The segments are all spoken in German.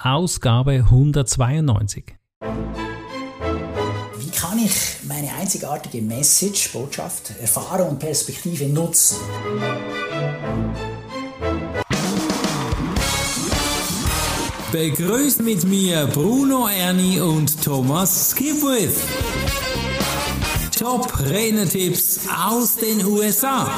Ausgabe 192. Wie kann ich meine einzigartige Message, Botschaft, Erfahrung und Perspektive nutzen? Begrüßt mit mir Bruno Ernie und Thomas Skipwith. Top Rennertipps aus den USA.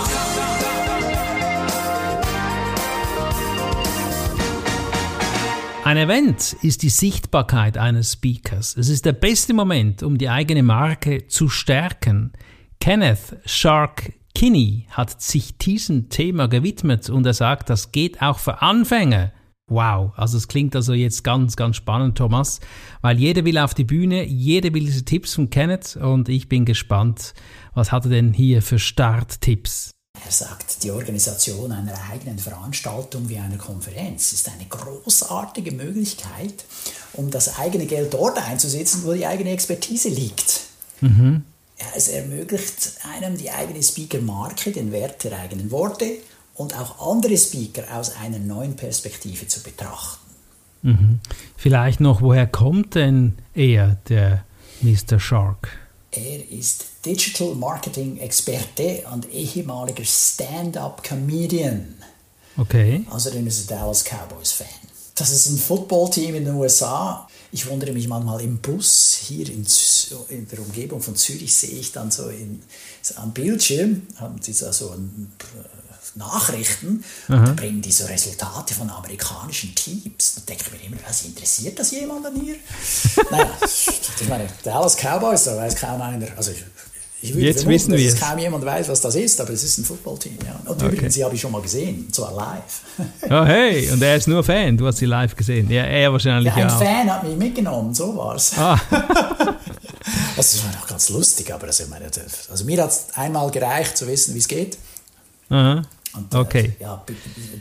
Ein Event ist die Sichtbarkeit eines Speakers. Es ist der beste Moment, um die eigene Marke zu stärken. Kenneth Shark Kinney hat sich diesem Thema gewidmet und er sagt, das geht auch für Anfänger. Wow, also es klingt also jetzt ganz, ganz spannend, Thomas, weil jeder will auf die Bühne, jeder will diese Tipps von Kenneth und ich bin gespannt, was hat er denn hier für Starttipps? Er sagt, die Organisation einer eigenen Veranstaltung wie einer Konferenz ist eine großartige Möglichkeit, um das eigene Geld dort einzusetzen, wo die eigene Expertise liegt. Mhm. Es ermöglicht einem die eigene Speaker-Marke, den Wert der eigenen Worte und auch andere Speaker aus einer neuen Perspektive zu betrachten. Mhm. Vielleicht noch, woher kommt denn er, der Mr. Shark? Er ist Digital Marketing Experte und ehemaliger Stand-up-Comedian. Okay. Außerdem ist er Dallas Cowboys-Fan. Das ist ein Footballteam in den USA. Ich wundere mich manchmal im Bus hier in, in der Umgebung von Zürich sehe ich dann so, in, am Bildschirm haben sie so ein Nachrichten Aha. und bringen die so Resultate von amerikanischen Teams. Da denke ich mir immer, was interessiert das jemanden hier? naja, ich meine, Dallas Cowboys, da weiß kaum einer. Also ich, würde Jetzt vermuten, dass kaum jemand weiß, was das ist, aber es ist ein Footballteam. Ja. Und okay. übrigens, sie habe ich schon mal gesehen, zwar live. oh hey, und er ist nur Fan, du hast sie live gesehen. Ja, er wahrscheinlich ja, ein auch. Fan hat mich mitgenommen, so war es. Ah. das war doch ganz lustig, aber also, meine, also mir hat es einmal gereicht, zu wissen, wie es geht. Aha. Und, äh, okay. Äh, ja,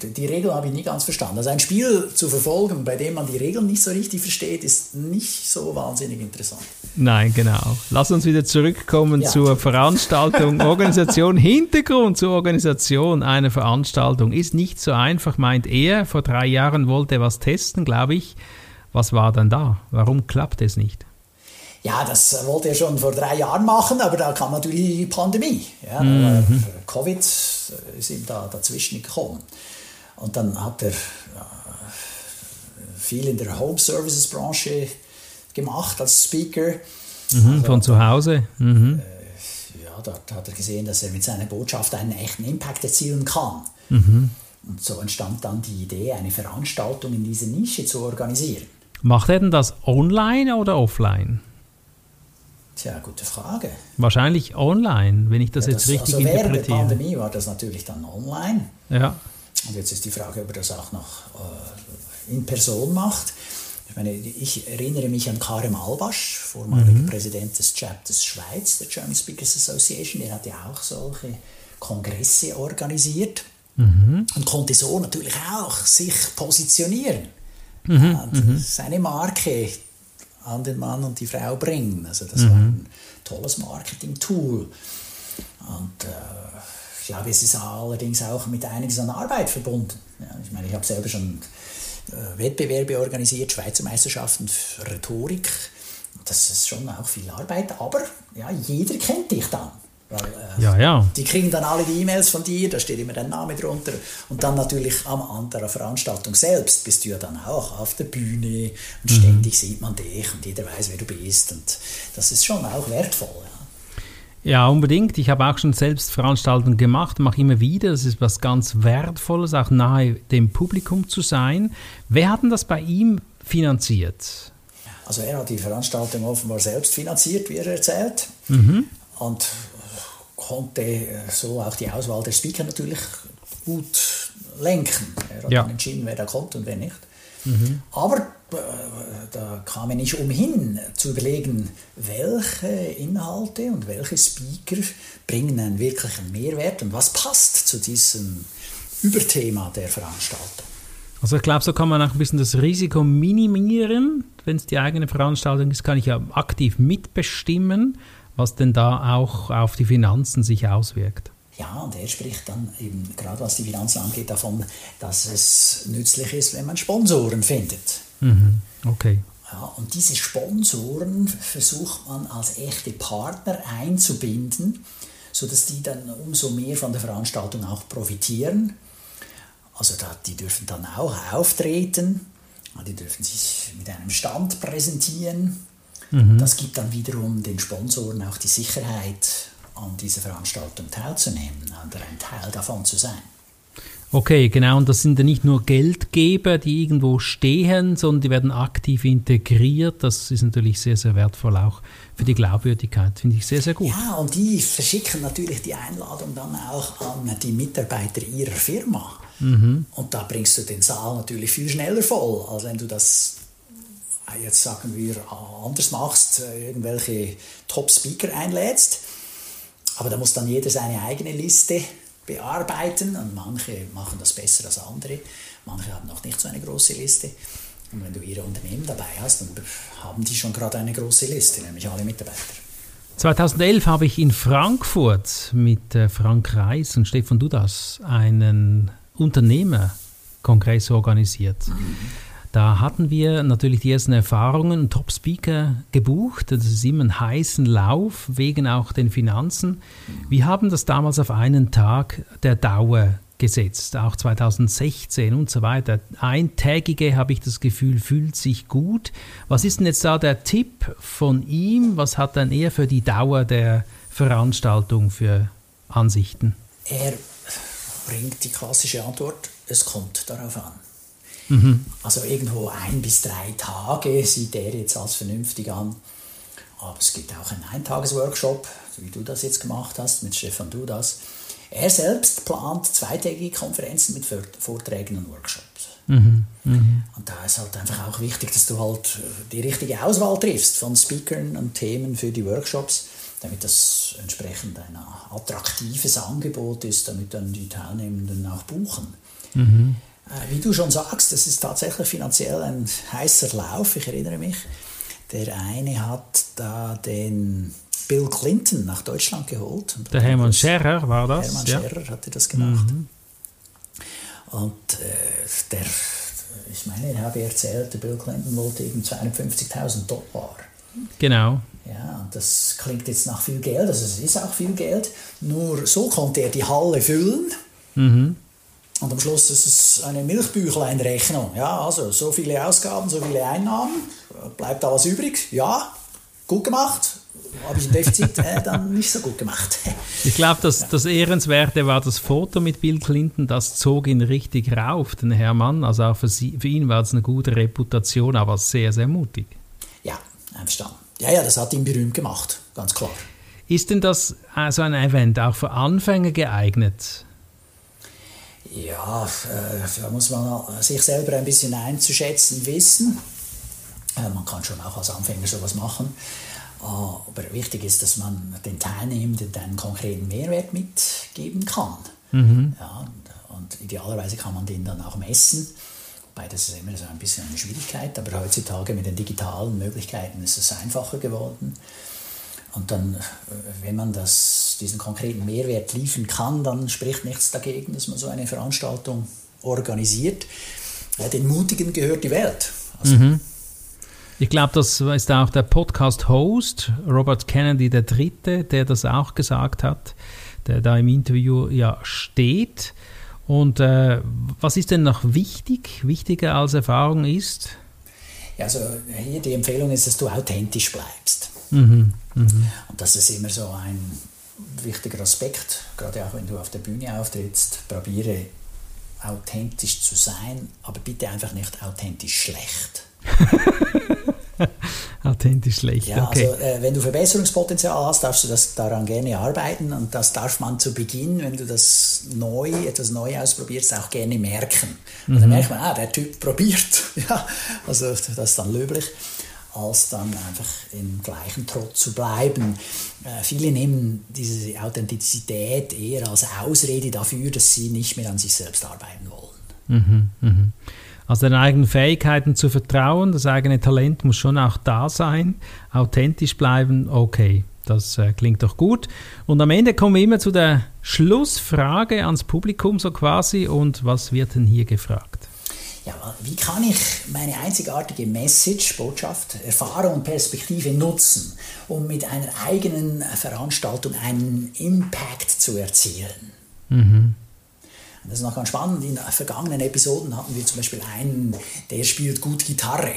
die Regel habe ich nie ganz verstanden. Also ein Spiel zu verfolgen, bei dem man die Regeln nicht so richtig versteht, ist nicht so wahnsinnig interessant. Nein, genau. Lass uns wieder zurückkommen ja, zur Veranstaltung, Organisation. Hintergrund zur Organisation einer Veranstaltung ist nicht so einfach, meint er. Vor drei Jahren wollte er was testen, glaube ich. Was war dann da? Warum klappt es nicht? Ja, das wollte er schon vor drei Jahren machen, aber da kam natürlich die Pandemie. Ja, mhm. Covid ist ihm da dazwischen gekommen. Und dann hat er viel in der Home Services Branche gemacht als Speaker. Mhm, also, von zu Hause. Mhm. Äh, ja, dort hat er gesehen, dass er mit seiner Botschaft einen echten Impact erzielen kann. Mhm. Und so entstand dann die Idee, eine Veranstaltung in dieser Nische zu organisieren. Macht er denn das online oder offline? Tja, gute Frage. Wahrscheinlich online, wenn ich das, ja, das jetzt richtig also interpretiere. Während der Pandemie war das natürlich dann online. Ja. Und jetzt ist die Frage, ob er das auch noch äh, in Person macht. Ich meine, ich erinnere mich an Karim Albasch, vormaliger mhm. Präsident des Chapters Schweiz, der German Speakers Association. Der hat ja auch solche Kongresse organisiert mhm. und konnte so natürlich auch sich positionieren. Mhm. mhm. Seine Marke an den Mann und die Frau bringen. Also das mhm. war ein tolles Marketing-Tool. Und äh, ich glaube, es ist allerdings auch mit einiges an Arbeit verbunden. Ja, ich meine, ich habe selber schon Wettbewerbe organisiert, Schweizer Meisterschaften für Rhetorik. Das ist schon auch viel Arbeit, aber ja, jeder kennt dich dann. Weil, äh, ja, ja. Die kriegen dann alle die E-Mails von dir, da steht immer dein Name drunter. Und dann natürlich am anderen Veranstaltung selbst bist du ja dann auch auf der Bühne und mhm. ständig sieht man dich und jeder weiß, wer du bist. Und das ist schon auch wertvoll. Ja. Ja, unbedingt. Ich habe auch schon selbst Veranstaltungen gemacht, mache immer wieder. Das ist was ganz Wertvolles, auch nahe dem Publikum zu sein. Wer hat denn das bei ihm finanziert? Also er hat die Veranstaltung offenbar selbst finanziert, wie er erzählt. Mhm. Und konnte äh, so auch die Auswahl der Speaker natürlich gut lenken. Er hat ja. entschieden, wer da kommt und wer nicht. Mhm. Aber äh, da kam er nicht umhin zu überlegen, welche Inhalte und welche Speaker bringen einen wirklichen Mehrwert und was passt zu diesem Überthema der Veranstaltung. Also ich glaube, so kann man auch ein bisschen das Risiko minimieren. Wenn es die eigene Veranstaltung ist, kann ich ja aktiv mitbestimmen was denn da auch auf die Finanzen sich auswirkt. Ja, und er spricht dann eben, gerade was die Finanzen angeht, davon, dass es nützlich ist, wenn man Sponsoren findet. Mhm. Okay. Ja, und diese Sponsoren versucht man als echte Partner einzubinden, sodass die dann umso mehr von der Veranstaltung auch profitieren. Also da, die dürfen dann auch auftreten, die dürfen sich mit einem Stand präsentieren. Mhm. Das gibt dann wiederum den Sponsoren auch die Sicherheit, an dieser Veranstaltung teilzunehmen oder ein Teil davon zu sein. Okay, genau. Und das sind ja nicht nur Geldgeber, die irgendwo stehen, sondern die werden aktiv integriert. Das ist natürlich sehr, sehr wertvoll auch für die Glaubwürdigkeit. Finde ich sehr, sehr gut. Ja, und die verschicken natürlich die Einladung dann auch an die Mitarbeiter ihrer Firma. Mhm. Und da bringst du den Saal natürlich viel schneller voll, als wenn du das jetzt sagen wir anders machst, äh, irgendwelche Top-Speaker einlädst. Aber da muss dann jeder seine eigene Liste bearbeiten und manche machen das besser als andere. Manche haben noch nicht so eine große Liste. Und wenn du ihre Unternehmen dabei hast, dann haben die schon gerade eine große Liste, nämlich alle Mitarbeiter. 2011 habe ich in Frankfurt mit äh, Frank Reis und Stefan Dudas einen Unternehmerkongress organisiert. Mhm. Da hatten wir natürlich die ersten Erfahrungen, Top-Speaker gebucht. Das ist immer ein heißen Lauf, wegen auch den Finanzen. Wir haben das damals auf einen Tag der Dauer gesetzt, auch 2016 und so weiter. Eintägige, habe ich das Gefühl, fühlt sich gut. Was ist denn jetzt da der Tipp von ihm? Was hat dann er für die Dauer der Veranstaltung für Ansichten? Er bringt die klassische Antwort, es kommt darauf an. Mhm. Also irgendwo ein bis drei Tage sieht er jetzt als vernünftig an. Aber es gibt auch einen Eintagesworkshop, wie du das jetzt gemacht hast mit Stefan Dudas. Er selbst plant zweitägige Konferenzen mit Vorträgen und Workshops. Mhm. Mhm. Und da ist halt einfach auch wichtig, dass du halt die richtige Auswahl triffst von Speakern und Themen für die Workshops, damit das entsprechend ein attraktives Angebot ist, damit dann die Teilnehmenden auch buchen. Mhm. Äh, wie du schon sagst, das ist tatsächlich finanziell ein heißer Lauf. Ich erinnere mich, der eine hat da den Bill Clinton nach Deutschland geholt. Der Hermann Scherrer war das? Hermann ja. Scherrer hatte das gemacht. Mhm. Und äh, der, ich meine, ich habe erzählt, der Bill Clinton wollte eben 250.000 Dollar. Genau. Ja, das klingt jetzt nach viel Geld, also es ist auch viel Geld. Nur so konnte er die Halle füllen. Mhm. Und am Schluss ist es eine Milchbüchleinrechnung. Ja, also so viele Ausgaben, so viele Einnahmen, bleibt da was übrig? Ja, gut gemacht. Habe ich ein Defizit? äh, dann nicht so gut gemacht. ich glaube, das, das Ehrenswerte war das Foto mit Bill Clinton, das zog ihn richtig rauf, den Herrn Also auch für, sie, für ihn war es eine gute Reputation, aber sehr, sehr mutig. Ja, einverstanden. Ja, ja, das hat ihn berühmt gemacht, ganz klar. Ist denn das äh, so ein Event auch für Anfänger geeignet? Ja, äh, da muss man sich selber ein bisschen einzuschätzen wissen. Äh, man kann schon auch als Anfänger sowas machen. Äh, aber wichtig ist, dass man den Teilnehmenden einen konkreten Mehrwert mitgeben kann. Mhm. Ja, und idealerweise kann man den dann auch messen. Wobei das ist immer so ein bisschen eine Schwierigkeit, aber heutzutage mit den digitalen Möglichkeiten ist es einfacher geworden. Und dann, äh, wenn man das, diesen konkreten Mehrwert liefern kann, dann spricht nichts dagegen, dass man so eine Veranstaltung organisiert. Den Mutigen gehört die Welt. Also mhm. Ich glaube, das ist auch der Podcast-Host, Robert Kennedy der Dritte, der das auch gesagt hat, der da im Interview ja steht. Und äh, was ist denn noch wichtig, wichtiger als Erfahrung ist? Ja, also hier die Empfehlung ist, dass du authentisch bleibst. Mhm. Mhm. Und das ist immer so ein wichtiger Aspekt, gerade auch wenn du auf der Bühne auftrittst, probiere authentisch zu sein, aber bitte einfach nicht authentisch schlecht. authentisch schlecht. Ja, okay. also äh, wenn du Verbesserungspotenzial hast, darfst du das daran gerne arbeiten und das darf man zu Beginn, wenn du das neu, etwas neu ausprobierst, auch gerne merken. Und mhm. dann merkt man, ah, der Typ probiert. ja, also das ist dann löblich als dann einfach im gleichen Trott zu bleiben. Äh, viele nehmen diese Authentizität eher als Ausrede dafür, dass sie nicht mehr an sich selbst arbeiten wollen. Mhm, mh. Also den eigenen Fähigkeiten zu vertrauen, das eigene Talent muss schon auch da sein, authentisch bleiben, okay, das äh, klingt doch gut. Und am Ende kommen wir immer zu der Schlussfrage ans Publikum so quasi und was wird denn hier gefragt? Wie kann ich meine einzigartige Message, Botschaft, Erfahrung und Perspektive nutzen, um mit einer eigenen Veranstaltung einen Impact zu erzielen? Mhm. Das ist noch ganz spannend. In vergangenen Episoden hatten wir zum Beispiel einen, der spielt gut Gitarre.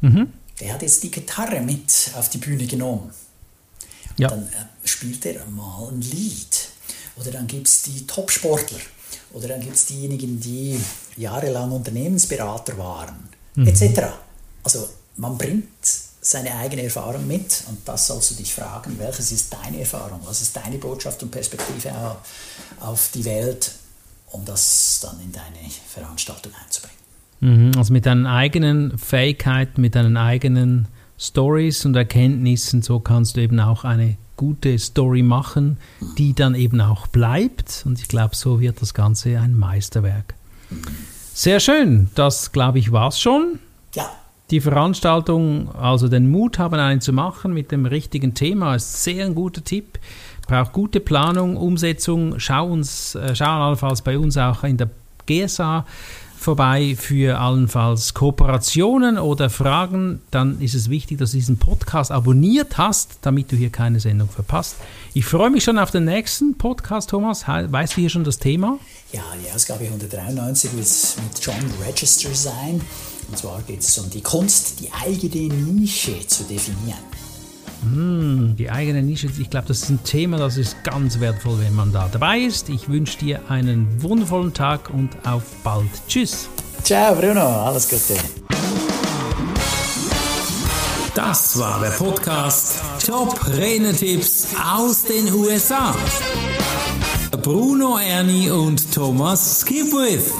Mhm. Der hat jetzt die Gitarre mit auf die Bühne genommen. Ja. Dann äh, spielt er mal ein Lied. Oder dann gibt es die Topsportler. Oder dann gibt es diejenigen, die jahrelang Unternehmensberater waren, mhm. etc. Also man bringt seine eigene Erfahrung mit und das sollst du dich fragen, welches ist deine Erfahrung, was ist deine Botschaft und Perspektive auf die Welt, um das dann in deine Veranstaltung einzubringen. Mhm, also mit deinen eigenen Fähigkeiten, mit deinen eigenen Stories und Erkenntnissen, so kannst du eben auch eine gute Story machen, die dann eben auch bleibt. Und ich glaube, so wird das Ganze ein Meisterwerk. Sehr schön, das glaube ich war es schon. Ja. Die Veranstaltung, also den Mut haben, einen zu machen mit dem richtigen Thema, ist sehr ein guter Tipp. Braucht gute Planung, Umsetzung. Schau uns, äh, schau allenfalls bei uns auch in der GSA vorbei für allenfalls Kooperationen oder Fragen, dann ist es wichtig, dass du diesen Podcast abonniert hast, damit du hier keine Sendung verpasst. Ich freue mich schon auf den nächsten Podcast, Thomas. Weißt du hier schon das Thema? Ja, die Ausgabe 193 wird mit John Register sein. Und zwar geht es um die Kunst, die eigene Nische zu definieren. Hm, die eigene Nische, ich glaube, das ist ein Thema, das ist ganz wertvoll, wenn man da dabei ist. Ich wünsche dir einen wundervollen Tag und auf bald. Tschüss. Ciao Bruno, alles Gute. Das war der Podcast Top Renetipps aus den USA. Bruno Ernie und Thomas Skipwith.